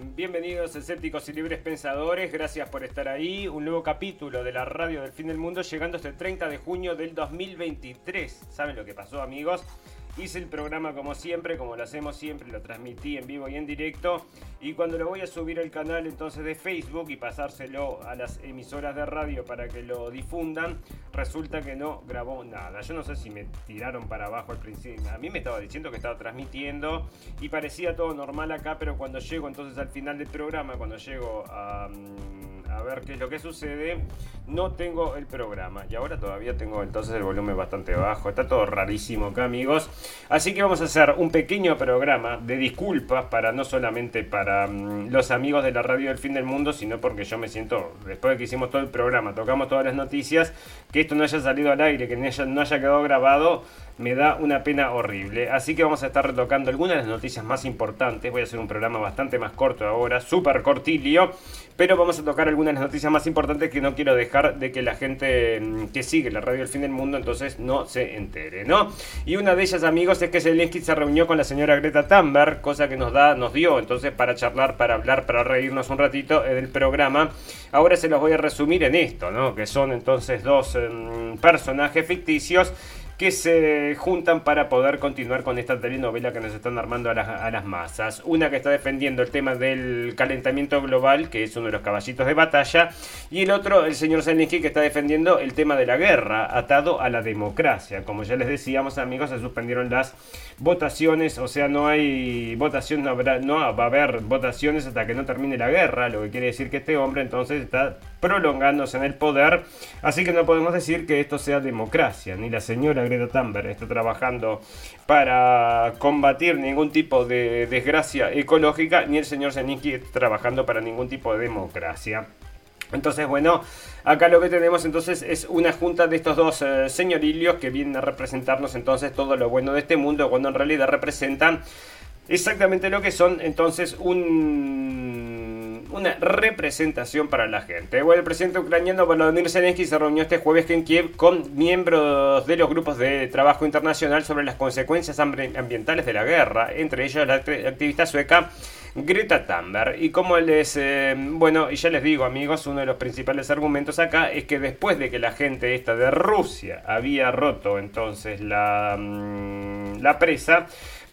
Bienvenidos escépticos y libres pensadores, gracias por estar ahí. Un nuevo capítulo de la radio del fin del mundo llegando este 30 de junio del 2023. ¿Saben lo que pasó amigos? Hice el programa como siempre, como lo hacemos siempre, lo transmití en vivo y en directo. Y cuando lo voy a subir al canal entonces de Facebook y pasárselo a las emisoras de radio para que lo difundan, resulta que no grabó nada. Yo no sé si me tiraron para abajo al principio. A mí me estaba diciendo que estaba transmitiendo y parecía todo normal acá, pero cuando llego entonces al final del programa, cuando llego a... Mm, a ver qué es lo que sucede. No tengo el programa y ahora todavía tengo entonces el volumen bastante bajo. Está todo rarísimo acá, amigos. Así que vamos a hacer un pequeño programa de disculpas para no solamente para mm, los amigos de la radio del fin del mundo, sino porque yo me siento, después de que hicimos todo el programa, tocamos todas las noticias, que esto no haya salido al aire, que no haya, no haya quedado grabado me da una pena horrible. Así que vamos a estar retocando algunas de las noticias más importantes. Voy a hacer un programa bastante más corto ahora, súper cortilio. Pero vamos a tocar algunas de las noticias más importantes que no quiero dejar de que la gente mm, que sigue la radio del fin del mundo entonces no se entere, ¿no? Y una de ellas, amigos, es que Zelensky se reunió con la señora Greta Thunberg, cosa que nos da, nos dio entonces para charlar, para hablar, para reírnos un ratito del programa. Ahora se los voy a resumir en esto, ¿no? Que son entonces dos em, personajes ficticios que se juntan para poder continuar con esta telenovela que nos están armando a las, masas. Una que está defendiendo el tema del calentamiento global, que es uno de los caballitos de batalla, y el otro, el señor Zelensky, que está defendiendo el tema de la guerra, atado a la democracia. Como ya les decíamos, amigos, se suspendieron las votaciones, o sea, no hay votación, no, habrá, no va a haber votaciones hasta que no termine la guerra, lo que quiere decir que este hombre entonces está prolongándose en el poder, así que no podemos decir que esto sea democracia, ni la señora Greta Thunberg está trabajando para combatir ningún tipo de desgracia ecológica, ni el señor Zelensky está trabajando para ningún tipo de democracia. Entonces, bueno, acá lo que tenemos entonces es una junta de estos dos eh, señorillos que vienen a representarnos entonces todo lo bueno de este mundo, cuando en realidad representan exactamente lo que son entonces un una representación para la gente. Bueno, el presidente ucraniano Volodymyr Zelensky se reunió este jueves en Kiev con miembros de los grupos de trabajo internacional sobre las consecuencias ambientales de la guerra, entre ellos la activista sueca Greta Thunberg. Y como les, eh, bueno, y ya les digo amigos, uno de los principales argumentos acá es que después de que la gente esta de Rusia había roto entonces la, mm, la presa,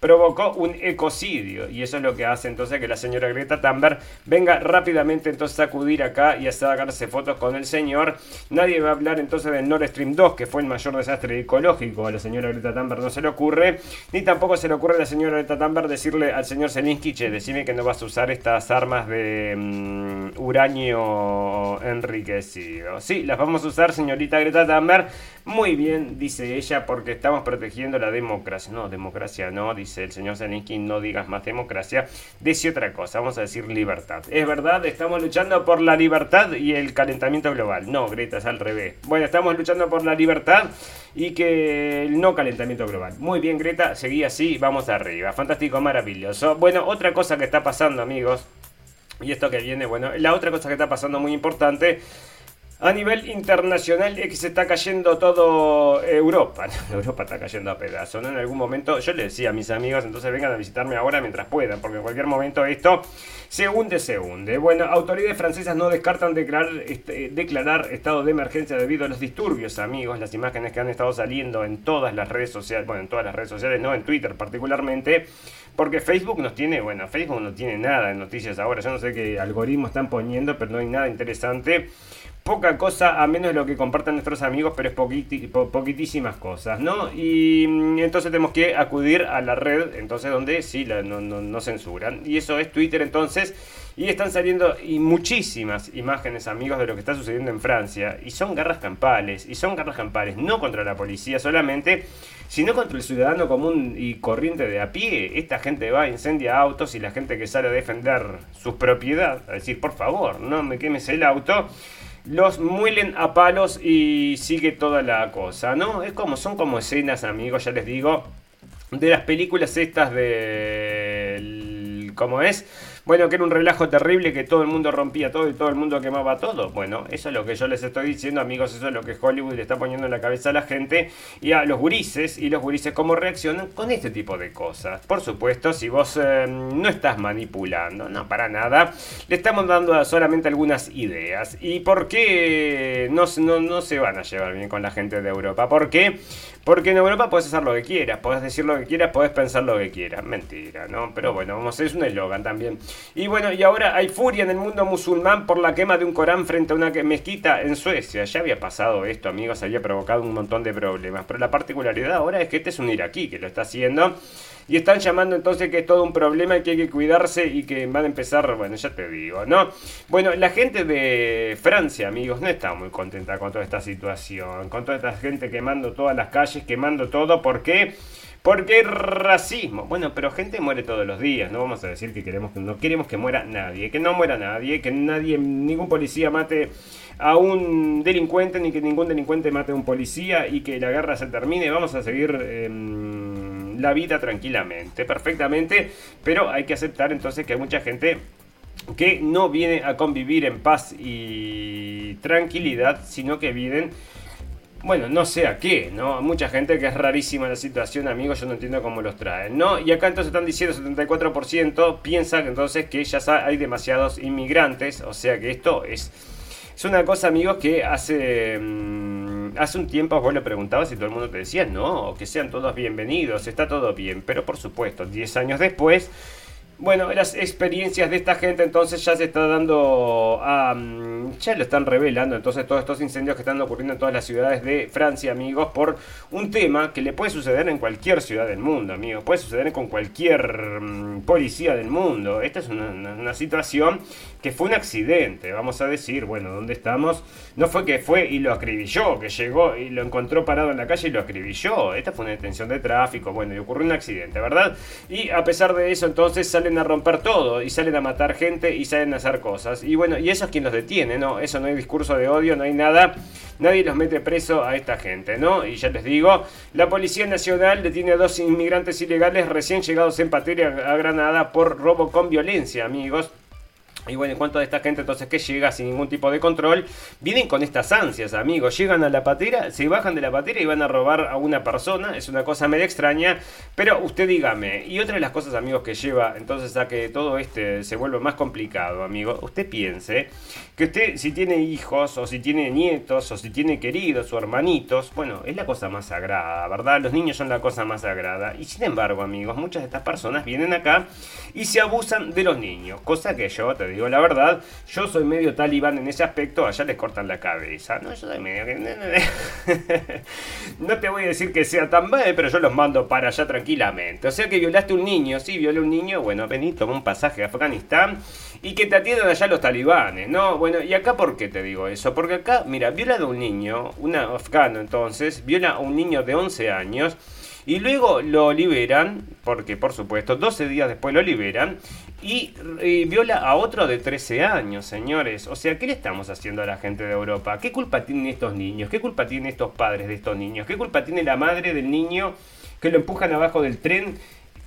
provocó un ecocidio. Y eso es lo que hace entonces que la señora Greta Thunberg venga rápidamente entonces a acudir acá y a sacarse fotos con el señor. Nadie va a hablar entonces del Nord Stream 2, que fue el mayor desastre ecológico. A la señora Greta Thunberg no se le ocurre. Ni tampoco se le ocurre a la señora Greta Thunberg decirle al señor Zelensky, che, decime que no vas a usar estas armas de mm, uranio enriquecido. Sí, las vamos a usar, señorita Greta Thunberg. Muy bien, dice ella, porque estamos protegiendo la democracia. No, democracia no, dice el señor Zelensky, no digas más democracia, dice otra cosa, vamos a decir libertad. Es verdad, estamos luchando por la libertad y el calentamiento global. No, Greta, es al revés. Bueno, estamos luchando por la libertad y que el no calentamiento global. Muy bien, Greta, seguí así, vamos arriba. Fantástico, maravilloso. Bueno, otra cosa que está pasando, amigos, y esto que viene, bueno, la otra cosa que está pasando muy importante a nivel internacional es que se está cayendo todo Europa. Europa está cayendo a pedazos. ¿no? En algún momento, yo le decía a mis amigos, entonces vengan a visitarme ahora mientras puedan, porque en cualquier momento esto se hunde, se hunde. Bueno, autoridades francesas no descartan declarar, este, declarar estado de emergencia debido a los disturbios, amigos. Las imágenes que han estado saliendo en todas las redes sociales, bueno, en todas las redes sociales, no en Twitter particularmente, porque Facebook nos tiene, bueno, Facebook no tiene nada de noticias ahora. Yo no sé qué algoritmo están poniendo, pero no hay nada interesante poca cosa a menos de lo que compartan nuestros amigos, pero es poquitísimas cosas, ¿no? Y mm, entonces tenemos que acudir a la red, entonces donde sí no, censuran. Y eso es Twitter entonces. Y están saliendo y muchísimas imágenes, amigos, de lo que está sucediendo en Francia. Y son garras campales. Y son garras campales no contra la policía solamente, sino contra el ciudadano común y corriente de a pie. Esta gente va, incendia autos y la gente que sale a defender sus propiedades, a decir, por favor, no me quemes el auto los muelen a palos y sigue toda la cosa, ¿no? Es como, son como escenas, amigos, ya les digo, de las películas estas de... ¿Cómo es? Bueno, que era un relajo terrible, que todo el mundo rompía todo y todo el mundo quemaba todo. Bueno, eso es lo que yo les estoy diciendo, amigos, eso es lo que Hollywood le está poniendo en la cabeza a la gente y a los gurises, y los gurises cómo reaccionan con este tipo de cosas. Por supuesto, si vos eh, no estás manipulando, no, para nada, le estamos dando solamente algunas ideas. ¿Y por qué no, no, no se van a llevar bien con la gente de Europa? ¿Por qué? Porque en Europa puedes hacer lo que quieras, puedes decir lo que quieras, puedes pensar lo que quieras. Mentira, ¿no? Pero bueno, vamos, es un eslogan también. Y bueno, y ahora hay furia en el mundo musulmán por la quema de un Corán frente a una mezquita en Suecia. Ya había pasado esto, amigos, había provocado un montón de problemas. Pero la particularidad ahora es que este es un iraquí que lo está haciendo. Y están llamando entonces que es todo un problema y que hay que cuidarse y que van a empezar, bueno, ya te digo, ¿no? Bueno, la gente de Francia, amigos, no está muy contenta con toda esta situación, con toda esta gente quemando todas las calles, quemando todo, ¿por qué? Porque racismo. Bueno, pero gente muere todos los días. No vamos a decir que queremos que no queremos que muera nadie, que no muera nadie, que nadie, ningún policía mate a un delincuente ni que ningún delincuente mate a un policía y que la guerra se termine. Vamos a seguir em, la vida tranquilamente, perfectamente. Pero hay que aceptar entonces que hay mucha gente que no viene a convivir en paz y tranquilidad, sino que vienen bueno, no sé a qué, ¿no? Mucha gente que es rarísima la situación, amigos, yo no entiendo cómo los traen, ¿no? Y acá entonces están diciendo 74% piensa que entonces que ya hay demasiados inmigrantes, o sea que esto es, es una cosa, amigos, que hace, mm, hace un tiempo vos le preguntabas y todo el mundo te decía, no, que sean todos bienvenidos, está todo bien, pero por supuesto, 10 años después bueno, las experiencias de esta gente entonces ya se está dando a... Mm, ya lo están revelando entonces todos estos incendios que están ocurriendo en todas las ciudades de Francia, amigos, por un tema que le puede suceder en cualquier ciudad del mundo, amigos. Puede suceder con cualquier mm, policía del mundo. Esta es una, situación que fue un accidente, vamos a decir, bueno, ¿dónde estamos? No fue que fue y lo acribilló, que llegó y lo encontró parado en la calle y lo acribilló. Esta fue una detención de tráfico, bueno, y ocurrió un accidente, ¿verdad? Y a pesar de eso entonces sale salen a romper todo y salen a matar gente y salen a hacer cosas. Y bueno, y eso es quien los detiene, ¿no? Eso no hay discurso de odio, no hay nada. Nadie los mete preso a esta gente, ¿no? Y ya les digo, la Policía Nacional detiene a dos inmigrantes ilegales recién llegados en Patria a Granada por robo con violencia, amigos. Y bueno, en cuanto a esta gente entonces que llega sin ningún tipo de control, vienen con estas ansias, amigos. Llegan a la patera, se bajan de la patera y van a robar a una persona. Es una cosa medio extraña, pero usted dígame. Y otra de las cosas, amigos, que lleva entonces a que todo este se vuelva más complicado, amigo. Usted piense que usted, si tiene hijos, o si tiene nietos, o si tiene queridos o hermanitos, bueno, es la cosa más sagrada, ¿verdad? Los niños son la cosa más sagrada. Y sin embargo, amigos, muchas de estas personas vienen acá y se abusan de los niños, cosa que yo te digo la verdad, yo soy medio talibán en ese aspecto, allá les cortan la cabeza. No, yo soy medio no te voy a decir que sea tan mal, pero yo los mando para allá tranquilamente. O sea que violaste un niño, sí, violé un niño, bueno, vení, toma un pasaje a Afganistán y que te atiendan allá los talibanes, ¿no? Bueno, ¿y acá por qué te digo eso? Porque acá, mira, viola a un niño, un afgano entonces, viola a un niño de 11 años, y luego lo liberan, porque por supuesto, 12 días después lo liberan, y, viola a otro de 13 años, señores. O sea, ¿qué le estamos haciendo a la gente de Europa? ¿Qué culpa tienen estos niños? ¿Qué culpa tienen estos padres de estos niños? ¿Qué culpa tiene la madre del niño que lo empujan abajo del tren?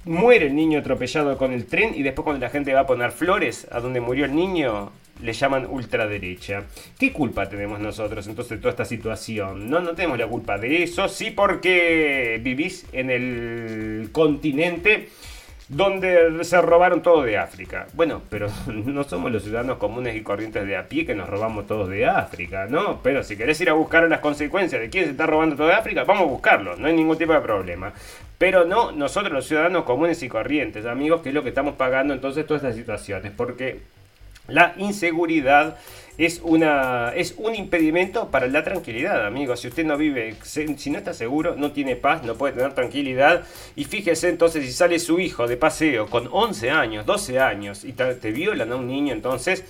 Muere el niño atropellado con el tren y después cuando la gente va a poner flores a donde murió el niño, le llaman ultraderecha. ¿Qué culpa tenemos nosotros entonces de toda esta situación? No, no tenemos la culpa de eso, sí porque vivís en el continente donde se robaron todo de África. Bueno, pero no somos los ciudadanos comunes y corrientes de a pie que nos robamos todos de África, ¿no? Pero si querés ir a buscar las consecuencias de quién se está robando todo de África, vamos a buscarlo, no hay ningún tipo de problema. Pero no nosotros los ciudadanos comunes y corrientes, amigos, que es lo que estamos pagando entonces todas estas situaciones, porque la inseguridad es, una, es un impedimento para la tranquilidad, amigos. Si usted no vive, si no está seguro, no tiene paz, no puede tener tranquilidad. Y fíjese entonces si sale su hijo de paseo con 11 años, 12 años y te, violan a un niño entonces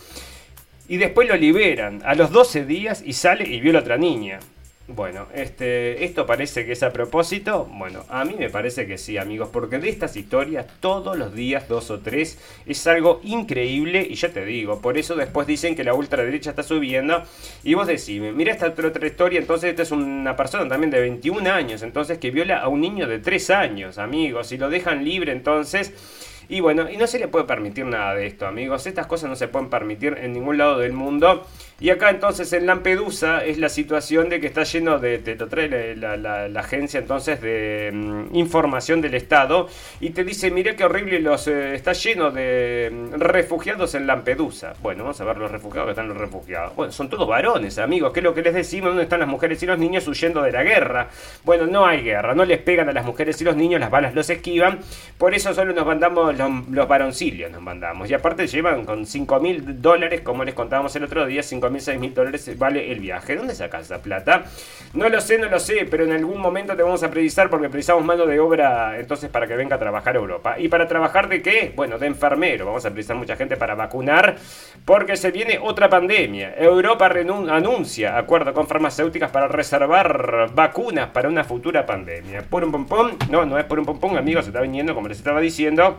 y después lo liberan a los 12 días y sale y viola a otra niña. Bueno, este, esto parece que es a propósito. Bueno, a mí me parece que sí, amigos, porque de estas historias todos los días, dos o tres, es algo increíble y ya te digo, por eso después dicen que la ultraderecha está subiendo y vos decís, mira esta otra historia, entonces esta es una persona también de 21 años, entonces que viola a un niño de 3 años, amigos, y lo dejan libre entonces Y bueno, y no se le puede permitir nada de esto, amigos. Estas cosas no se pueden permitir en ningún lado del mundo. Y acá entonces en Lampedusa es la situación de que está lleno de, te lo trae la, agencia entonces de mm, información del Estado y te dice, mire qué horrible los eh, está lleno de mm, refugiados en Lampedusa. Bueno, vamos a ver los refugiados que están los refugiados. Bueno, son todos varones, amigos, ¿qué es lo que les decimos? ¿Dónde están las mujeres y los niños huyendo de la guerra? Bueno, no hay guerra, no les pegan a las mujeres y los niños, las balas los esquivan, por eso solo nos mandamos los, los varoncillos, nos mandamos. Y aparte llevan con 5 mil dólares, como les contábamos el otro día, 5 mil, 6 mil dólares vale el viaje. ¿Dónde sacas esa plata? No lo sé, no lo sé, pero en algún momento te vamos a precisar porque precisamos mano de obra entonces para que venga a trabajar a Europa. ¿Y para trabajar de qué? Bueno, de enfermero. Vamos a precisar mucha gente para vacunar porque se viene otra pandemia. Europa anuncia acuerdo con farmacéuticas para reservar vacunas para una futura pandemia. Por un pompón, no, no es por un pompón, amigos, se está viniendo como les estaba diciendo.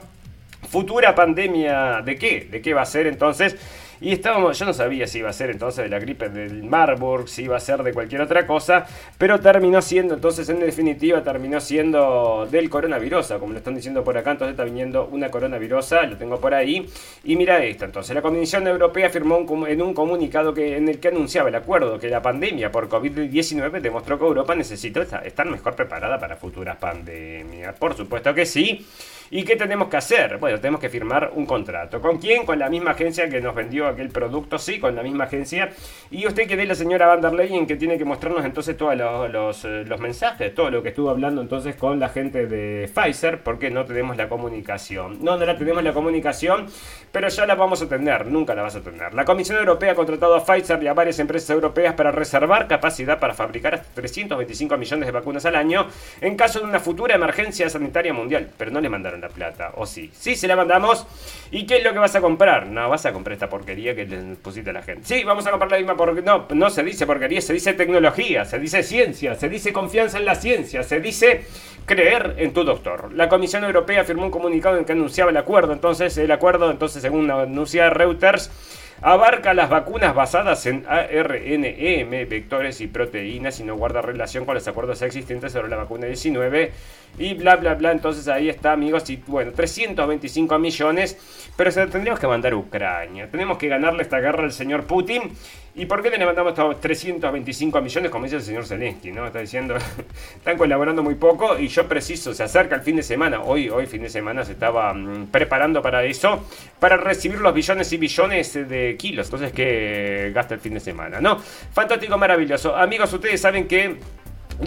Futura pandemia, ¿de qué? ¿De qué va a ser entonces? Y estábamos, yo no sabía si iba a ser entonces de la gripe del Marburg, si iba a ser de cualquier otra cosa, pero terminó siendo, entonces en definitiva terminó siendo del coronavirus, como lo están diciendo por acá, entonces está viniendo una coronavirus, lo tengo por ahí. Y mira esto, entonces la Comisión Europea firmó en un comunicado que, en el que anunciaba el acuerdo que la pandemia por COVID-19 demostró que Europa necesita estar mejor preparada para futuras pandemias. Por supuesto que sí. ¿Y qué tenemos que hacer? Bueno, tenemos que firmar un contrato. ¿Con quién? Con la misma agencia que nos vendió aquel producto, sí, con la misma agencia. Y usted que ve la señora Van der Leyen que tiene que mostrarnos entonces todos los, eh, los, mensajes, todo lo que estuvo hablando entonces con la gente de Pfizer, porque no tenemos la comunicación. No, no la tenemos la comunicación, pero ya la vamos a tener, nunca la vas a tener. La Comisión Europea ha contratado a Pfizer y a varias empresas europeas para reservar capacidad para fabricar hasta 325 millones de vacunas al año en caso de una futura emergencia sanitaria mundial, pero no le mandaron la plata, o sí. Sí, se la mandamos. ¿Y qué es lo que vas a comprar? No, vas a comprar esta porquería que le pusiste a la gente. Sí, vamos a comprar la misma porquería. No, no se dice porquería, se dice tecnología, se dice ciencia, se dice confianza en la ciencia, se dice creer en tu doctor. La Comisión Europea firmó un comunicado en que anunciaba el acuerdo. Entonces, el acuerdo, entonces, según anuncia Reuters, abarca las vacunas basadas en ARNM, vectores y proteínas y no guarda relación con los acuerdos existentes sobre la vacuna 19 y bla bla bla. Entonces ahí está, amigos, y bueno, 325 millones, pero se tendríamos que mandar a Ucrania. Tenemos que ganarle esta guerra al señor Putin. ¿Y por qué le levantamos estos 325 millones, como dice el señor Zelensky? ¿no? Está diciendo, están colaborando muy poco y yo preciso, se acerca el fin de semana. Hoy, hoy fin de semana se estaba mm, preparando para eso, para recibir los billones y billones de kilos, entonces que gasta el fin de semana, ¿no? Fantástico, maravilloso. Amigos, ustedes saben que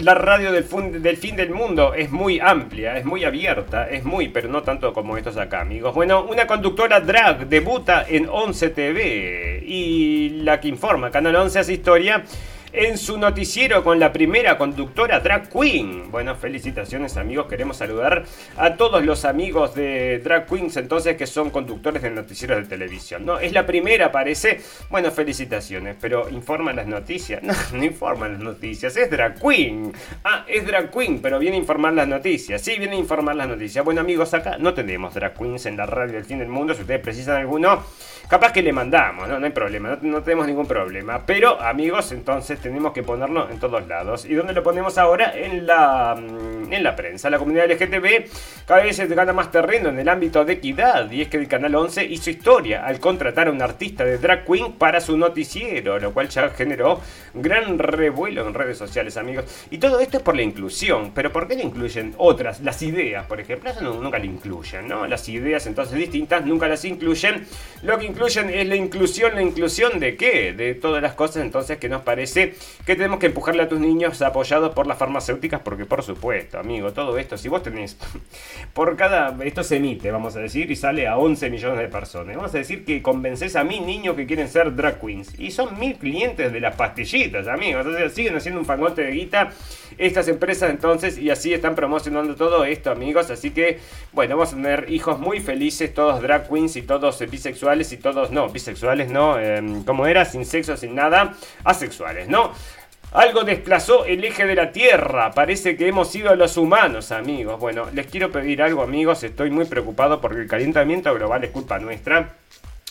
la radio del, del, fin del mundo es muy amplia, es muy abierta, es muy, pero no tanto como estos acá, amigos. Bueno, una conductora drag debuta en 11 TV y la que informa, Canal 11 hace historia en su noticiero con la primera conductora drag queen. Bueno, felicitaciones amigos, queremos saludar a todos los amigos de drag queens entonces que son conductores de noticieros de televisión. No, es la primera, parece. Bueno, felicitaciones, pero informan las noticias. No, no informan las noticias, es drag queen. Ah, es drag queen, pero viene a informar las noticias. Sí, viene a informar las noticias. Bueno amigos, acá no tenemos drag queens en la radio del fin del mundo. Si ustedes precisan alguno, capaz que le mandamos, no, no hay problema, no, tenemos ningún problema. Pero amigos, entonces tenemos que ponerlo en todos lados. ¿Y dónde lo ponemos ahora? En la, mm, en la prensa. La comunidad LGTB cada vez se gana más terreno en el ámbito de equidad. Y es que el Canal 11 hizo historia al contratar a un artista de drag queen para su noticiero, lo cual ya generó gran revuelo en redes sociales, amigos. Y todo esto es por la inclusión. Pero ¿por qué le incluyen otras? Las ideas, por ejemplo, eso nunca le incluyen, ¿no? Las ideas entonces distintas nunca las incluyen. Lo que incluyen es la inclusión. ¿La inclusión de qué? De todas las cosas entonces que nos parece que tenemos que empujarle a tus niños apoyados por las farmacéuticas, porque por supuesto, amigo, todo esto, si vos tenés, por cada, esto se emite, vamos a decir, y sale a 11 millones de personas. Vamos a decir que convences a mil niños que quieren ser drag queens, y son mil clientes de las pastillitas, amigos, entonces siguen haciendo un fangote de guita estas empresas entonces, y así están promocionando todo esto, amigos, así que, bueno, vamos a tener hijos muy felices, todos drag queens y todos bisexuales y todos, no, bisexuales, no, eh, como era, sin sexo, sin nada, asexuales, ¿no? Algo desplazó el eje de la Tierra. Parece que hemos sido los humanos, amigos. Bueno, les quiero pedir algo, amigos. Estoy muy preocupado porque el calentamiento global es culpa nuestra.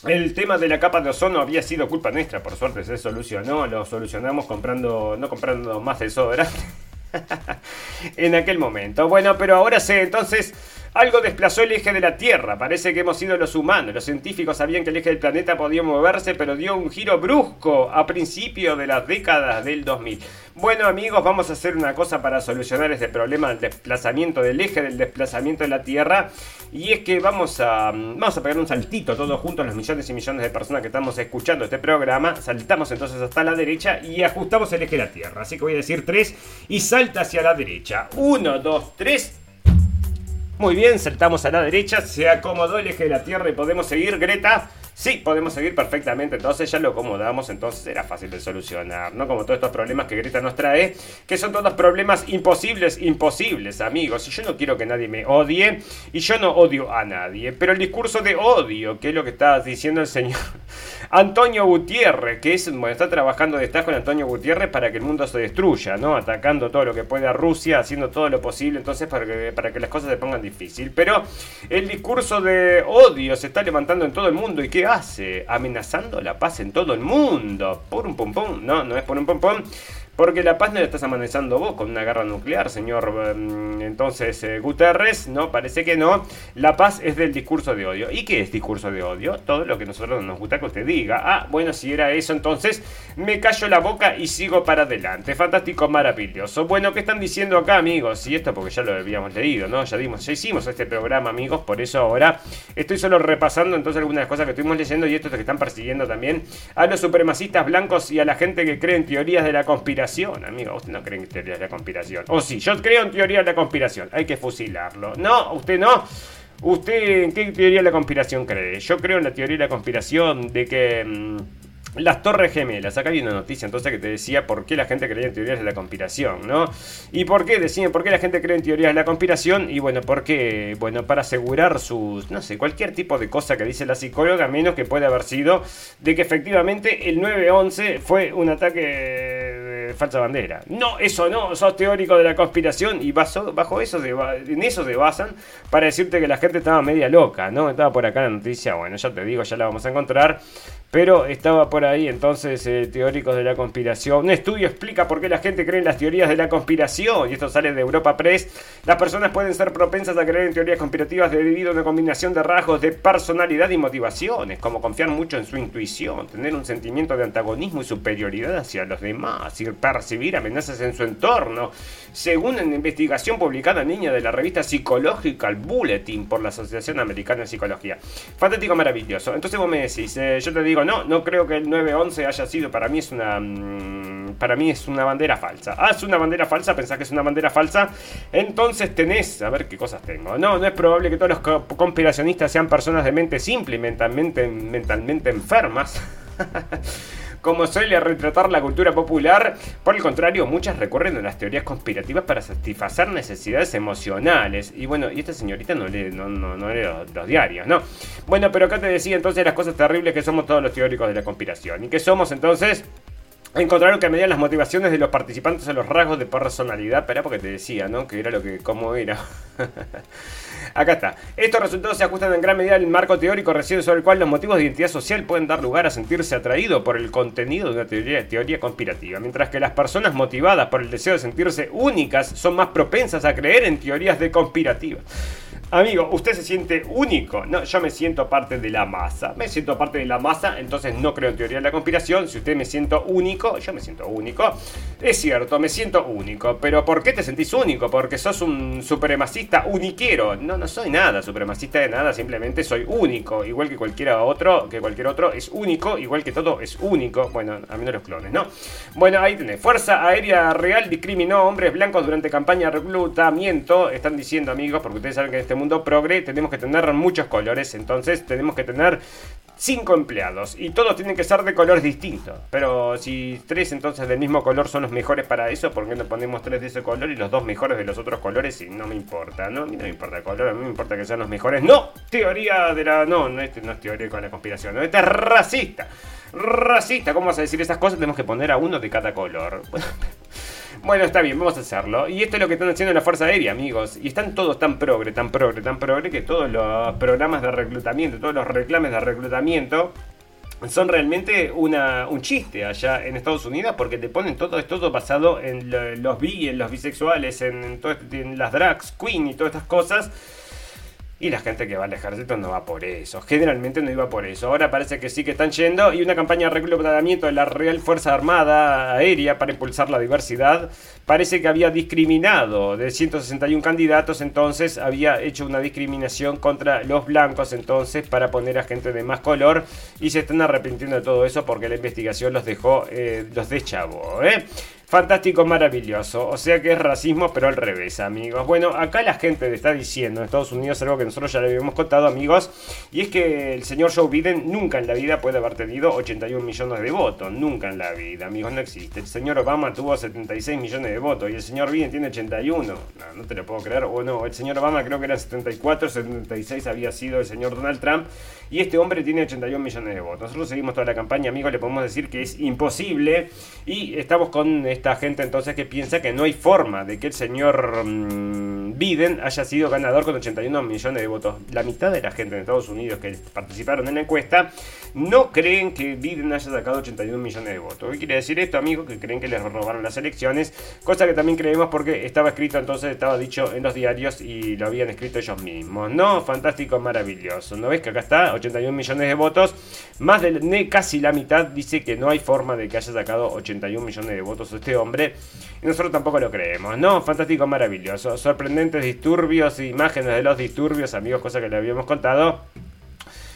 El tema de la capa de ozono había sido culpa nuestra, por suerte se solucionó, lo solucionamos comprando, no comprando más desodorante en aquel momento. Bueno, pero ahora sé, entonces Algo desplazó el eje de la Tierra. Parece que hemos sido los humanos. Los científicos sabían que el eje del planeta podía moverse, pero dio un giro brusco a principios de las décadas del 2000. Bueno amigos, vamos a hacer una cosa para solucionar este problema del desplazamiento del eje, del desplazamiento de la Tierra. Y es que vamos a, vamos a pegar un saltito todos juntos, los millones y millones de personas que estamos escuchando este programa. Saltamos entonces hasta la derecha y ajustamos el eje de la Tierra. Así que voy a decir 3 y salta hacia la derecha. 1, 2, 3. Muy bien, saltamos a la derecha, se acomodó el eje de la Tierra y podemos seguir, Greta. Sí, podemos seguir perfectamente, entonces ya lo acomodamos, entonces era fácil de solucionar, ¿no? Como todos estos problemas que Greta nos trae, que son todos problemas imposibles, imposibles, amigos. Y yo no quiero que nadie me odie, y yo no odio a nadie, pero el discurso de odio, que es lo que está diciendo el señor Antonio Gutiérrez, que es, bueno, está trabajando de estar con Antonio Gutiérrez para que el mundo se destruya, ¿no? Atacando todo lo que puede a Rusia, haciendo todo lo posible, entonces para que, para que las cosas se pongan difícil. Pero el discurso de odio se está levantando en todo el mundo, ¿y qué hace? Amenazando la paz en todo el mundo. Por un pum, no, no es por un pum. Porque la paz no la estás amenazando vos con una guerra nuclear, señor. Mm, entonces, eh, Guterres, no, parece que no. La paz es del discurso de odio. ¿Y qué es discurso de odio? Todo lo que nosotros nos gusta que usted diga. Ah, bueno, si era eso, entonces me callo la boca y sigo para adelante. Fantástico, maravilloso. Bueno, ¿qué están diciendo acá, amigos? Y esto porque ya lo habíamos leído, ¿no? Ya dimos, ya hicimos este programa, amigos. Por eso ahora estoy solo repasando entonces algunas cosas que estuvimos leyendo y estos que están persiguiendo también a los supremacistas blancos y a la gente que cree en teorías de la conspiración amigo. Usted no cree en teorías de la conspiración. O sí, yo creo en teoría de la conspiración. Hay que fusilarlo. No, usted no. ¿Usted en qué teoría de la conspiración cree? Yo creo en la teoría de la conspiración de que... Mm, las Torres Gemelas. Acá hay una noticia entonces que te decía por qué la gente creía en teorías de la conspiración, ¿no? ¿Y por qué? Decían, ¿por qué la gente cree en teorías de la conspiración? Y bueno, porque, bueno, para asegurar sus, no sé, cualquier tipo de cosa que dice la psicóloga, menos que puede haber sido de que efectivamente el 9-11 fue un ataque de falsa bandera. No, eso no, sos teórico de la conspiración y bajo, eso, en eso se basan para decirte que la gente estaba media loca, ¿no? Estaba por acá la noticia, bueno, ya te digo, ya la vamos a encontrar. Pero estaba por ahí entonces eh, teóricos de la conspiración. Un estudio explica por qué la gente cree en las teorías de la conspiración. Y esto sale de Europa Press. Las personas pueden ser propensas a creer en teorías conspirativas debido a una combinación de rasgos de personalidad y motivaciones, como confiar mucho en su intuición, tener un sentimiento de antagonismo y superioridad hacia los demás, y percibir amenazas en su entorno. Según una investigación publicada en línea de la revista Psychological Bulletin por la Asociación Americana de Psicología. Fantástico, maravilloso. Entonces vos me decís, eh, yo te digo, no, no creo que el 911 haya sido, para mí es una mm, para mí es una bandera falsa. Ah, es una bandera falsa, pensás que es una bandera falsa, entonces tenés, a ver qué cosas tengo. No, no es probable que todos los conspiracionistas sean personas de mente simple mentalmente, mentalmente enfermas. como suele retratar la cultura popular. Por el contrario, muchas recurren a las teorías conspirativas para satisfacer necesidades emocionales. Y bueno, y esta señorita no lee, no, no, lee los, diarios, ¿no? Bueno, pero acá te decía entonces las cosas terribles que somos todos los teóricos de la conspiración. ¿Y que somos entonces? Encontraron que medían las motivaciones de los participantes a los rasgos de personalidad. Espera, porque te decía, ¿no? Que era lo que, cómo era. Acá está. Estos resultados se ajustan en gran medida al marco teórico recién sobre el cual los motivos de identidad social pueden dar lugar a sentirse atraído por el contenido de una teoría, teoría conspirativa, mientras que las personas motivadas por el deseo de sentirse únicas son más propensas a creer en teorías de conspirativas. Amigo, usted se siente único. No, yo me siento parte de la masa. Me siento parte de la masa, entonces no creo en teoría de la conspiración. Si usted me siento único, yo me siento único. Es cierto, me siento único. Pero ¿por qué te sentís único? Porque sos un supremacista uniquero. No, no soy nada supremacista de nada, simplemente soy único. Igual que cualquiera otro, que cualquier otro es único, igual que todo es único. Bueno, a menos los clones, ¿no? Bueno, ahí tenés. Fuerza Aérea Real discriminó hombres blancos durante campaña de reclutamiento. Están diciendo, amigos, porque ustedes saben que en este mundo progre tenemos que tener muchos colores, entonces tenemos que tener cinco empleados y todos tienen que ser de colores distintos. Pero si tres entonces del mismo color son los mejores para eso, ¿por qué no ponemos tres de ese color y los dos mejores de los otros colores? Y no me importa, ¿no? A me importa el color, a mí me importa que sean los mejores. No, teoría de la... No, no, este no es teoría con la conspiración, no, este es racista. Racista, ¿cómo vas a decir esas cosas? Tenemos que poner a uno de cada color. Bueno, está bien, vamos a hacerlo. Y esto es lo que están haciendo en la Fuerza Aérea, amigos. Y están todos tan progre, tan progre, tan progre que todos los programas de reclutamiento, todos los reclames de reclutamiento son realmente una, un chiste allá en Estados Unidos porque te ponen todo, es todo basado en los bi, en los bisexuales, en, en las drags, queen y todas estas cosas Y la gente que va al ejército no va por eso. Generalmente no iba por eso. Ahora parece que sí que están yendo. Y una campaña de reclutamiento de la Real Fuerza Armada Aérea para impulsar la diversidad parece que había discriminado de 161 candidatos. Entonces había hecho una discriminación contra los blancos. Entonces para poner a gente de más color. Y se están arrepintiendo de todo eso porque la investigación los dejó, eh, los deschavó. ¿eh? Fantástico, maravilloso. O sea que es racismo, pero al revés, amigos. Bueno, acá la gente le está diciendo en Estados Unidos algo que nosotros ya le habíamos contado, amigos. Y es que el señor Joe Biden nunca en la vida puede haber tenido 81 millones de votos. Nunca en la vida, amigos, no existe. El señor Obama tuvo 76 millones de votos y el señor Biden tiene 81. No, te lo puedo creer. O no, el señor Obama creo que era 74, 76 había sido el señor Donald Trump. Y este hombre tiene 81 millones de votos. Nosotros seguimos toda la campaña, amigos, le podemos decir que es imposible. Y estamos con esta gente entonces que piensa que no hay forma de que el señor mm, Biden haya sido ganador con 81 millones de votos. La mitad de la gente en Estados Unidos que participaron en la encuesta no creen que Biden haya sacado 81 millones de votos. ¿Qué quiere decir esto, amigos? Que creen que les robaron las elecciones. Cosa que también creemos porque estaba escrito entonces, estaba dicho en los diarios y lo habían escrito ellos mismos. No, fantástico, maravilloso. ¿No ves que acá está? 81 millones de votos, más de casi la mitad dice que no hay forma de que haya sacado 81 millones de votos este hombre. Y nosotros tampoco lo creemos. No, fantástico, maravilloso. Disturbios, imágenes de los disturbios, amigos, cosa que le habíamos contado.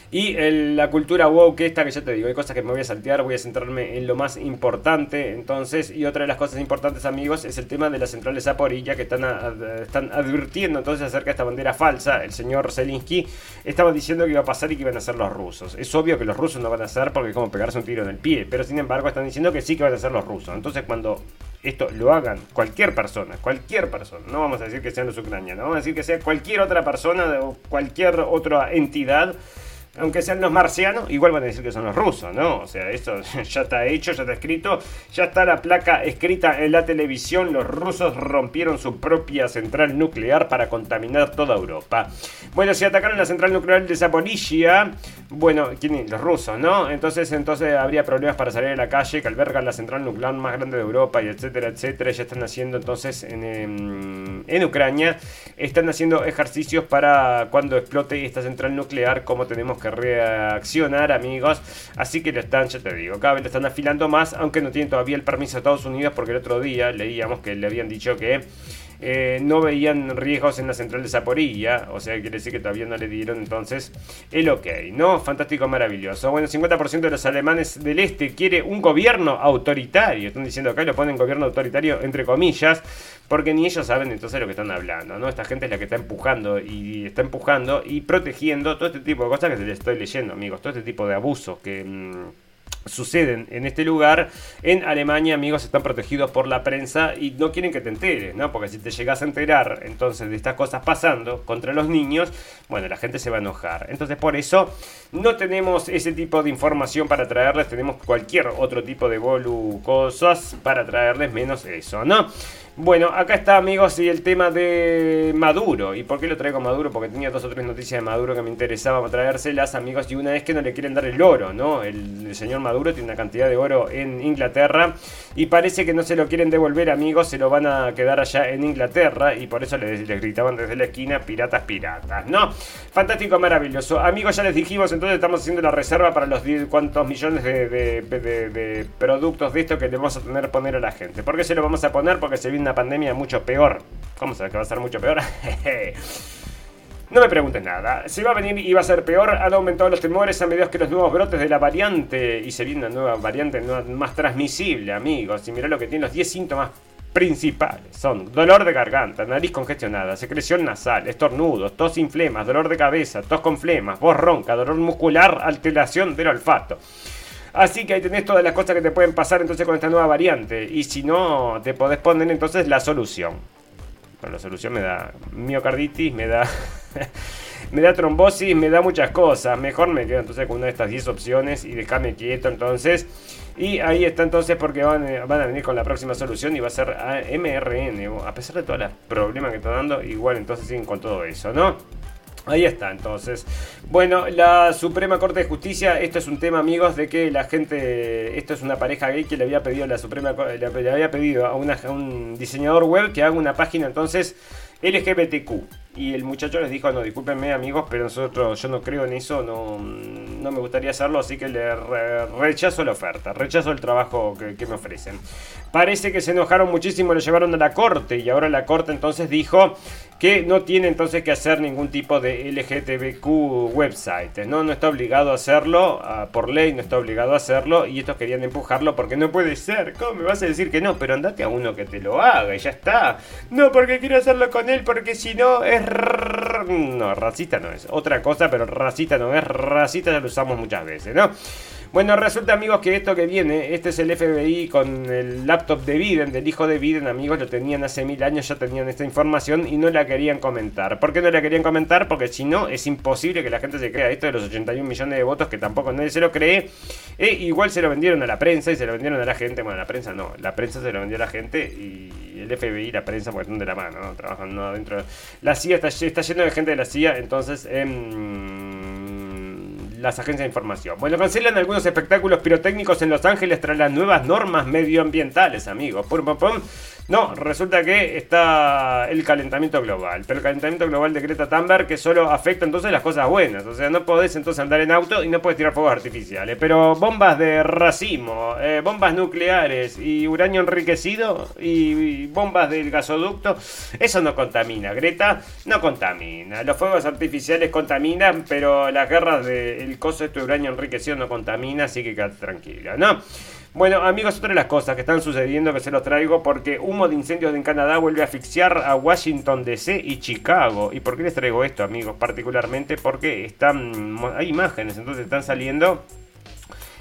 Y la cultura woke esta que ya te digo, hay cosas que me voy a saltear, voy a centrarme en lo más importante. Entonces, y otra de las cosas importantes, amigos, es el tema de las centrales Zaporilla que están, están advirtiendo entonces acerca de esta bandera falsa. El señor Zelinsky estaba diciendo que iba a pasar y que iban a ser los rusos. Es obvio que los rusos no van a hacer porque es como pegarse un tiro en el pie, pero sin embargo están diciendo que sí que van a ser los rusos. Entonces, cuando esto lo hagan cualquier persona, cualquier persona, no vamos a decir que sean los ucranianos, vamos a decir que sea cualquier otra persona o cualquier otra entidad aunque sean los marcianos, igual van a decir que son los rusos, ¿no? O sea, esto ya está hecho, ya está escrito, ya está la placa escrita en la televisión. Los rusos rompieron su propia central nuclear para contaminar toda Europa. Bueno, si atacaron la central nuclear de Zaporizhia, bueno, ¿quién? Los rusos, ¿no? Entonces, entonces habría problemas para salir a la calle que alberga la central nuclear más grande de Europa y etcétera, etcétera. Ya están haciendo entonces en, en, en Ucrania, están haciendo ejercicios para cuando explote esta central nuclear, como tenemos que reaccionar, amigos. Así que lo están, ya te digo, cada vez lo están afilando más, aunque no tienen todavía el permiso de Estados Unidos, porque el otro día leíamos que le habían dicho que eh, no veían riesgos en la central de Zaporilla, o sea, quiere decir que todavía no le dieron entonces el ok, ¿no? Fantástico, maravilloso. Bueno, 50% de los alemanes del este quiere un gobierno autoritario, están diciendo acá, lo ponen gobierno autoritario entre comillas, porque ni ellos saben entonces lo que están hablando, ¿no? Esta gente es la que está empujando y está empujando y protegiendo todo este tipo de cosas que les estoy leyendo, amigos, todo este tipo de abusos que... Mm, suceden en este lugar. En Alemania, amigos, están protegidos por la prensa y no quieren que te enteres, ¿no? Porque si te llegas a enterar entonces de estas cosas pasando contra los niños, bueno, la gente se va a enojar. Entonces, por eso no tenemos ese tipo de información para traerles, tenemos cualquier otro tipo de cosas para traerles menos eso, ¿no? Bueno, acá está amigos y el tema de Maduro. ¿Y por qué lo traigo Maduro? Porque tenía dos o tres noticias de Maduro que me interesaba traérselas amigos y una es que no le quieren dar el oro, ¿no? El, señor Maduro tiene una cantidad de oro en Inglaterra y parece que no se lo quieren devolver amigos, se lo van a quedar allá en Inglaterra y por eso les, gritaban desde la esquina piratas, piratas, ¿no? Fantástico, maravilloso. Amigos, ya les dijimos, entonces estamos haciendo la reserva para los 10, cuantos millones de, de, productos de esto que le vamos a tener poner a la gente. ¿Por qué se lo vamos a poner? Porque se viene una pandemia mucho peor. ¿Cómo sabes que va a ser mucho peor? No me preguntes nada. Si va a venir y va a ser peor, han aumentado los temores a medida que los nuevos brotes de la variante y se viene una nueva variante más transmisible, amigos. Y mirá lo que tiene los 10 síntomas principales. Son dolor de garganta, nariz congestionada, secreción nasal, estornudos, tos sin flemas, dolor de cabeza, tos con flemas, voz ronca, dolor muscular, alteración del olfato. Así que ahí tenés todas las cosas que te pueden pasar entonces con esta nueva variante. Y si no, te podés poner entonces la solución. Pero la solución me da miocarditis, me da... me da trombosis, me da muchas cosas. Mejor me quedo entonces con una de estas 10 opciones y déjame quieto entonces. Y ahí está entonces porque van, eh, van, a venir con la próxima solución y va a ser MRN. A pesar de todos los problemas que está dando, igual entonces siguen con todo eso, ¿no? Ahí está, entonces. Bueno, la Suprema Corte de Justicia, esto es un tema, amigos, de que la gente, esto es una pareja gay que le había pedido a la Suprema, le había pedido a, un diseñador web que haga una página, entonces, LGBTQ. Y el muchacho les dijo, no, discúlpenme amigos, pero nosotros, yo no creo en eso, no, no me gustaría hacerlo, así que le rechazo la oferta, rechazo el trabajo que, me ofrecen. Parece que se enojaron muchísimo, lo llevaron a la corte y ahora la corte entonces dijo que no tiene entonces que hacer ningún tipo de LGTBQ website, ¿no? No está obligado a hacerlo, ah, por ley no está obligado a hacerlo y estos querían empujarlo porque no puede ser, ¿cómo me vas a decir que no? Pero andate a uno que te lo haga y ya está. No, porque quiero hacerlo con él porque si no es... No, racista no es. Otra cosa, pero racista no es. Racista ya lo usamos muchas veces, ¿no? Bueno, resulta amigos que esto que viene, este es el FBI con el laptop de Biden, del hijo de Biden, amigos, lo tenían hace mil años, ya tenían esta información y no la querían comentar. ¿Por qué no la querían comentar? Porque si no, es imposible que la gente se crea esto de los 81 millones de votos que tampoco nadie se lo cree. E igual se lo vendieron a la prensa y se lo vendieron a la gente. Bueno, la prensa no, la prensa se lo vendió a la gente y el FBI la prensa pues están de la mano, ¿no? trabajan no adentro. La CIA está, está lleno de gente de la CIA, entonces... Eh, las agencias de información. Bueno, cancelan algunos espectáculos pirotécnicos en Los Ángeles tras las nuevas normas medioambientales, amigos. Pum, pum, pum. No, resulta que está el calentamiento global. Pero el calentamiento global de Greta Thunberg que solo afecta entonces las cosas buenas. O sea, no podés entonces andar en auto y no puedes tirar fuegos artificiales. Pero bombas de racimo, eh, bombas nucleares y uranio enriquecido y, bombas del gasoducto, eso no contamina. Greta no contamina. Los fuegos artificiales contaminan, pero las guerras del de este uranio enriquecido no contamina, así que quédate tranquila, ¿no? Bueno, amigos, otra de las cosas que están sucediendo que se los traigo porque humo de incendios en Canadá vuelve a asfixiar a Washington DC y Chicago. ¿Y por qué les traigo esto, amigos? Particularmente porque están hay imágenes, entonces están saliendo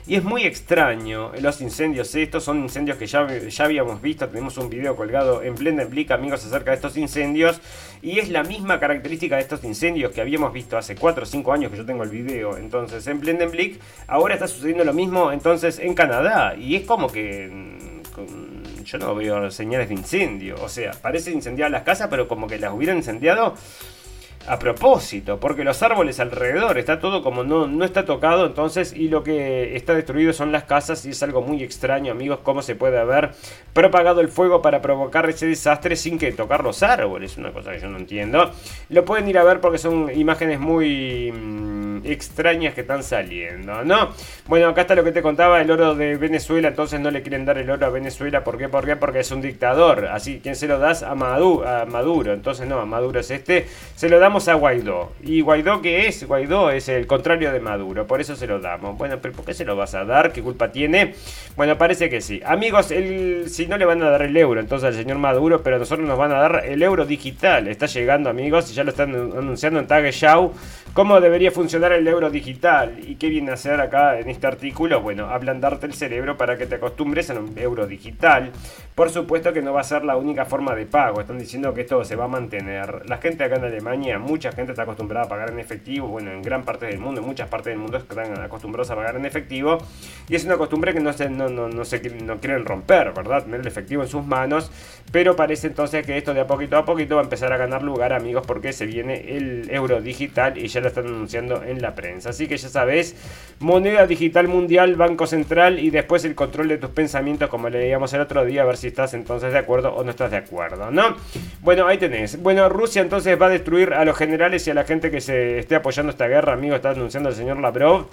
y es muy extraño los incendios estos, son incendios que ya, ya habíamos visto, tenemos un video colgado en Blendenblick, amigos, acerca de estos incendios. Y es la misma característica de estos incendios que habíamos visto hace 4 o 5 años que yo tengo el video. Entonces en Blendenblick, ahora está sucediendo lo mismo entonces en Canadá. Y es como que... Mm, yo no veo señales de incendio. O sea, parece incendiar las casas, pero como que las hubieran incendiado a propósito, porque los árboles alrededor, está todo como no, no está tocado, entonces, y lo que está destruido son las casas, y es algo muy extraño, amigos, cómo se puede haber propagado el fuego para provocar ese desastre sin que tocar los árboles, una cosa que yo no entiendo. Lo pueden ir a ver porque son imágenes muy mm, extrañas que están saliendo, ¿no? Bueno, acá está lo que te contaba, el oro de Venezuela, entonces no le quieren dar el oro a Venezuela, ¿por qué? ¿Por qué? Porque es un dictador, así, ¿quién se lo das? A Maduro, a Maduro, entonces no, a Maduro es este, se lo damos a Guaidó. ¿Y Guaidó qué es? Guaidó es el contrario de Maduro, por eso se lo damos. Bueno, pero ¿por qué se lo vas a dar? ¿Qué culpa tiene? Bueno, parece que sí. Amigos, el, si no le van a dar el euro entonces al señor Maduro, pero a nosotros nos van a dar el euro digital. Está llegando, amigos, y ya lo están anunciando en Tag Show cómo debería funcionar el euro digital. ¿Y qué viene a hacer acá en este artículo? Bueno, ablandarte el cerebro para que te acostumbres a un euro digital. Por supuesto que no va a ser la única forma de pago. Están diciendo que esto se va a mantener. La gente acá en Alemania mucha gente está acostumbrada a pagar en efectivo, bueno, en gran parte del mundo, en muchas partes del mundo están acostumbrados a pagar en efectivo, y es una costumbre que no se, no, no, no, se, no quieren romper, ¿verdad? Tener el efectivo en sus manos, pero parece entonces que esto de a poquito a poquito va a empezar a ganar lugar, amigos, porque se viene el euro digital y ya lo están anunciando en la prensa. Así que ya sabes, moneda digital mundial, Banco Central y después el control de tus pensamientos, como leíamos el otro día, a ver si estás entonces de acuerdo o no estás de acuerdo, ¿no? Bueno, ahí tenés. Bueno, Rusia entonces va a destruir a los generales y a la gente que se esté apoyando esta guerra, amigos, está anunciando el señor Lavrov.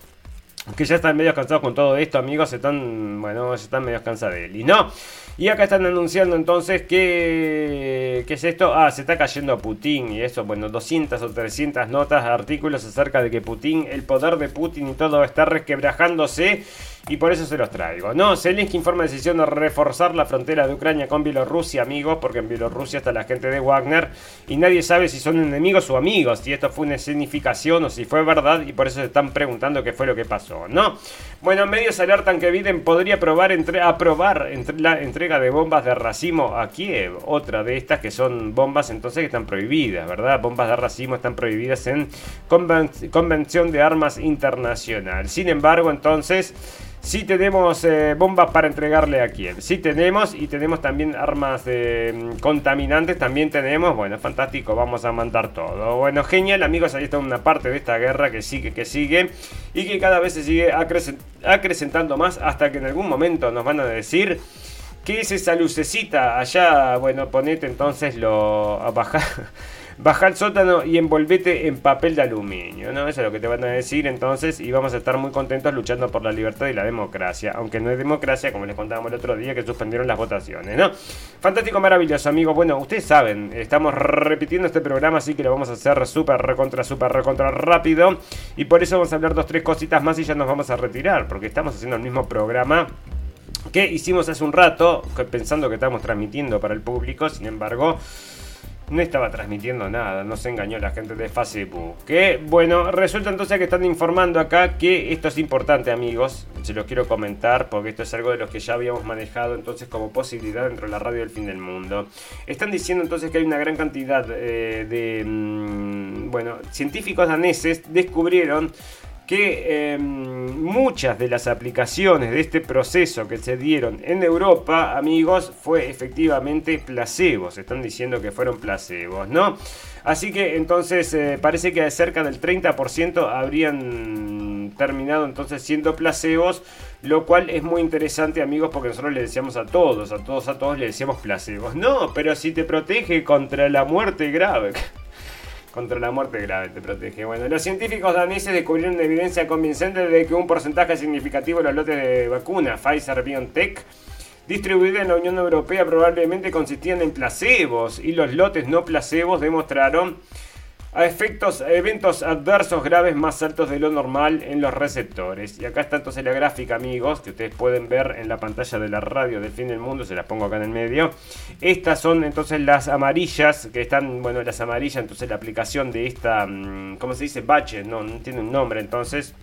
Que ya están medio cansados con todo esto, amigos. Están, bueno, están medio cansados de él. Y no. Y acá están anunciando entonces que... ¿Qué es esto? Ah, se está cayendo Putin y eso, bueno, 200 o 300 notas, artículos acerca de que Putin, el poder de Putin y todo está resquebrajándose y por eso se los traigo. No, Zelensky informa decisión de reforzar la frontera de Ucrania con Bielorrusia, amigos, porque en Bielorrusia está la gente de Wagner y nadie sabe si son enemigos o amigos, si esto fue una escenificación o si fue verdad y por eso se están preguntando qué fue lo que pasó, ¿no? Bueno, medios alertan que Biden podría probar entre, aprobar entre, la entrega de bombas de racimo a Kiev, otra de estas que son bombas entonces que están prohibidas, ¿verdad? Bombas de racimo están prohibidas en Convención de Armas Internacional. Sin embargo, entonces Sí tenemos eh, bombas para entregarle a Kiev. Sí tenemos y tenemos también armas mm, contaminantes. También tenemos. Bueno, fantástico. Vamos a mandar todo. Bueno, genial amigos. Ahí está una parte de esta guerra que sigue, que sigue. Y que cada vez se sigue acrecentando más hasta que en algún momento nos van a decir ¿Qué es esa lucecita? Allá, bueno, ponete entonces lo... A bajar baja al sótano y envolvete en papel de aluminio, ¿no? Eso es lo que te van a decir entonces y vamos a estar muy contentos luchando por la libertad y la democracia, aunque no es democracia, como les contábamos el otro día que suspendieron las votaciones, ¿no? Fantástico, maravilloso, amigos. Bueno, ustedes saben, estamos repitiendo este programa, así que lo vamos a hacer súper recontra, súper recontra rápido y por eso vamos a hablar dos, tres cositas más y ya nos vamos a retirar, porque estamos haciendo el mismo programa que hicimos hace un rato, pensando que estamos transmitiendo para el público, sin embargo no estaba transmitiendo nada, no se engañó la gente de Facebook. Que bueno, resulta entonces que están informando acá que esto es importante, amigos. Se los quiero comentar porque esto es algo de los que ya habíamos manejado entonces como posibilidad dentro de la radio del fin del mundo. Están diciendo entonces que hay una gran cantidad eh, de, mm, bueno, científicos daneses descubrieron que em, muchas de las aplicaciones de este proceso que se dieron en Europa, amigos, fue efectivamente placebos. Están diciendo que fueron placebos, ¿no? Así que entonces eh, parece que cerca del 30% habrían terminado entonces siendo placebos, lo cual es muy interesante amigos porque nosotros le decíamos a todos, a todos, a todos le decíamos placebos. No, pero si te protege contra la muerte grave. Contra la muerte grave te protege. Bueno, los científicos daneses descubrieron evidencia convincente de que un porcentaje significativo de los lotes de vacuna Pfizer BioNTech distribuidos en la Unión Europea probablemente consistían en placebos y los lotes no placebos demostraron a efectos, eventos adversos graves más altos de lo normal en los receptores. Y acá está entonces la gráfica, amigos, que ustedes pueden ver en la pantalla de la radio del fin del mundo, se las pongo acá en el medio. Estas son entonces las amarillas, que están, bueno, las amarillas, entonces la aplicación de esta, mm, ¿cómo se dice? Bache, no, no tiene un nombre, entonces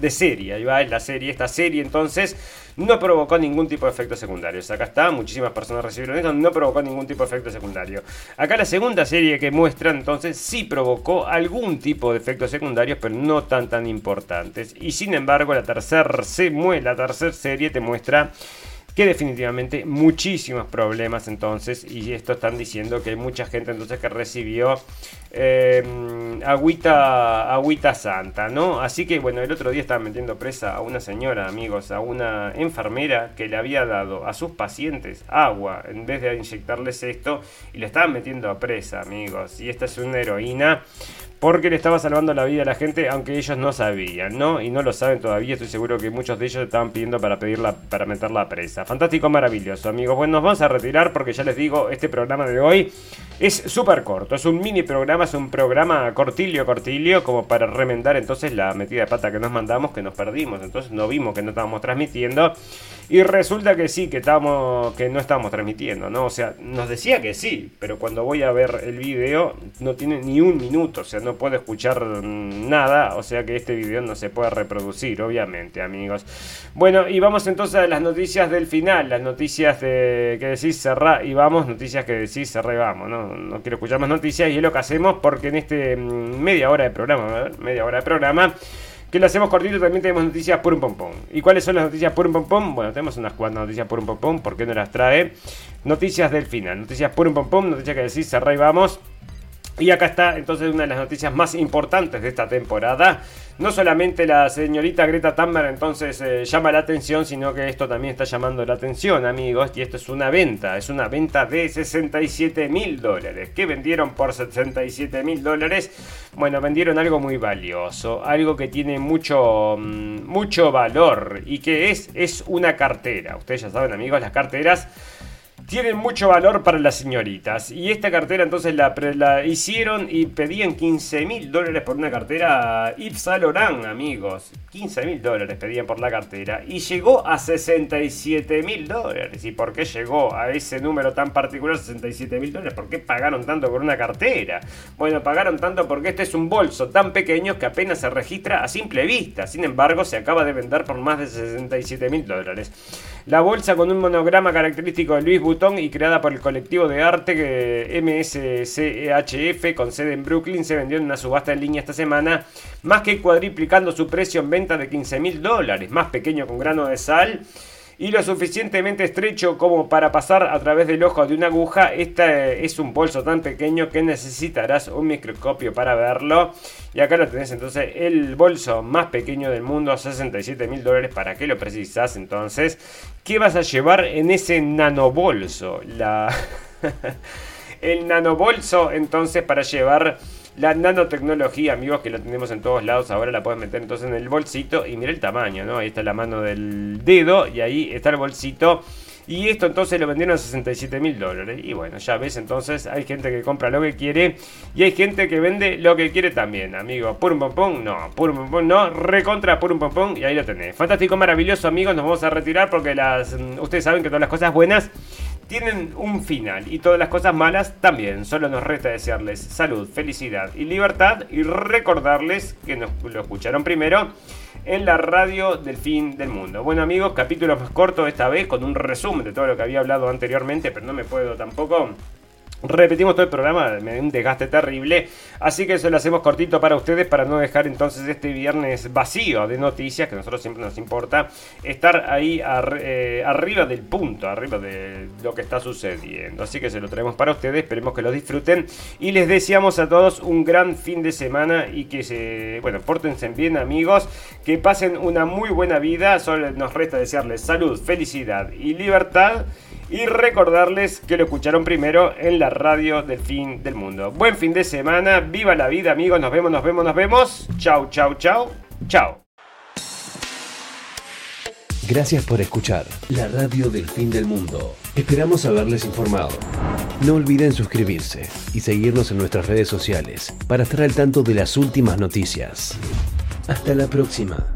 de serie. Ahí va, la serie. Esta serie entonces no provocó ningún tipo de efectos secundarios. Acá está, muchísimas personas recibieron esto, no provocó ningún tipo de efecto secundario. Acá la segunda serie que muestra entonces sí provocó algún tipo de efectos secundarios, pero no tan tan importantes. Y sin embargo, la tercera la tercera serie te muestra que definitivamente muchísimos problemas entonces y esto están diciendo que hay mucha gente entonces que recibió eh, agüita, agüita santa, ¿no? Así que bueno, el otro día estaban metiendo presa a una señora, amigos, a una enfermera que le había dado a sus pacientes agua en vez de inyectarles esto y le estaban metiendo a presa, amigos. Y esta es una heroína porque le estaba salvando la vida a la gente, aunque ellos no sabían, ¿no? Y no lo saben todavía, estoy seguro que muchos de ellos estaban pidiendo para pedirla, para meterla a presa. Fantástico, maravilloso, amigos. Bueno, nos vamos a retirar porque ya les digo, este programa de hoy es súper corto, es un mini programa, es un programa cortilio, cortilio, como para remendar entonces la metida de pata que nos mandamos, que nos perdimos, entonces no vimos que no estábamos transmitiendo. Y resulta que sí, que, estamos, que no estábamos transmitiendo, ¿no? O sea, nos decía que sí, pero cuando voy a ver el video no tiene ni un minuto, o sea, no puedo escuchar nada, o sea que este video no se puede reproducir, obviamente, amigos. Bueno, y vamos entonces a las noticias del final, las noticias de que decís cerrar y vamos, noticias que decís cerrar y vamos, ¿no? No quiero escuchar más noticias y es lo que hacemos porque en este mm, media hora de programa, media hora de programa que lo hacemos cortito, también tenemos noticias por un pompón. ¿Y cuáles son las noticias por un pompón? Bueno, tenemos unas cuantas noticias por un pompón, ¿por qué no las trae? Noticias del final, noticias por un pompón, noticias que decís, cerrá y vamos. Y acá está entonces una de las noticias más importantes de esta temporada. No solamente la señorita Greta Thunberg entonces eh, llama la atención, sino que esto también está llamando la atención, amigos. Y esto es una venta, es una venta de 67 mil dólares. ¿Qué vendieron por 67 mil dólares? Bueno, vendieron algo muy valioso, algo que tiene mucho, mm, mucho valor y que es, es una cartera. Ustedes ya saben, amigos, las carteras tienen mucho valor para las señoritas. Y esta cartera entonces la, hicieron y pedían 15 mil dólares por una cartera Yves Saint amigos. 15 mil dólares pedían por la cartera. Y llegó a 67 mil dólares. ¿Y por qué llegó a ese número tan particular, 67 mil dólares? ¿Por qué pagaron tanto por una cartera? Bueno, pagaron tanto porque este es un bolso tan pequeño que apenas se registra a simple vista. Sin embargo, se acaba de vender por más de 67 mil dólares. La bolsa con un monograma característico de Luis Butón y creada por el colectivo de arte MSCHF con sede en Brooklyn se vendió en una subasta en línea esta semana, más que cuadriplicando su precio en venta de 15 mil dólares, más pequeño con grano de sal y lo suficientemente estrecho como para pasar a través del ojo de una aguja. Este es un bolso tan pequeño que necesitarás un microscopio para verlo. Y acá lo tenés entonces el bolso más pequeño del mundo, 67 mil dólares. ¿Para qué lo precisas entonces? ¿Qué vas a llevar en ese nanobolso? La... el nanobolso entonces para llevar la nanotecnología, amigos, que la tenemos en todos lados. Ahora la puedes meter entonces en el bolsito y mira el tamaño, ¿no? Ahí está la mano del dedo y ahí está el bolsito. Y esto entonces lo vendieron a 67 mil dólares. Y bueno, ya ves, entonces hay gente que compra lo que quiere y hay gente que vende lo que quiere también, amigo. Purum pom pom, no, purum pom pom, no, recontra purum pom pom y ahí lo tenés. Fantástico, maravilloso, amigos. Nos vamos a retirar porque las, ustedes saben que todas las cosas buenas tienen un final y todas las cosas malas también. Solo nos resta desearles salud, felicidad y libertad y recordarles que nos lo escucharon primero en la radio del fin del mundo. Bueno amigos, capítulo más corto esta vez con un resumen de todo lo que había hablado anteriormente, pero no me puedo tampoco Repetimos todo el programa, me un desgaste terrible. Así que eso lo hacemos cortito para ustedes para no dejar entonces este viernes vacío de noticias, que a nosotros siempre nos importa estar ahí eh, arriba del punto, arriba de lo que está sucediendo. Así que se lo traemos para ustedes, esperemos que lo disfruten. Y les deseamos a todos un gran fin de semana y que se, bueno, pórtense bien amigos, que pasen una muy buena vida. Solo nos resta desearles salud, felicidad y libertad. Y recordarles que lo escucharon primero en la radio del fin del mundo. Buen fin de semana, viva la vida amigos, nos vemos, nos vemos, nos vemos. Chau, chau, chau, chau. Gracias por escuchar la radio del fin del mundo. Esperamos haberles informado. No olviden suscribirse y seguirnos en nuestras redes sociales para estar al tanto de las últimas noticias. Hasta la próxima.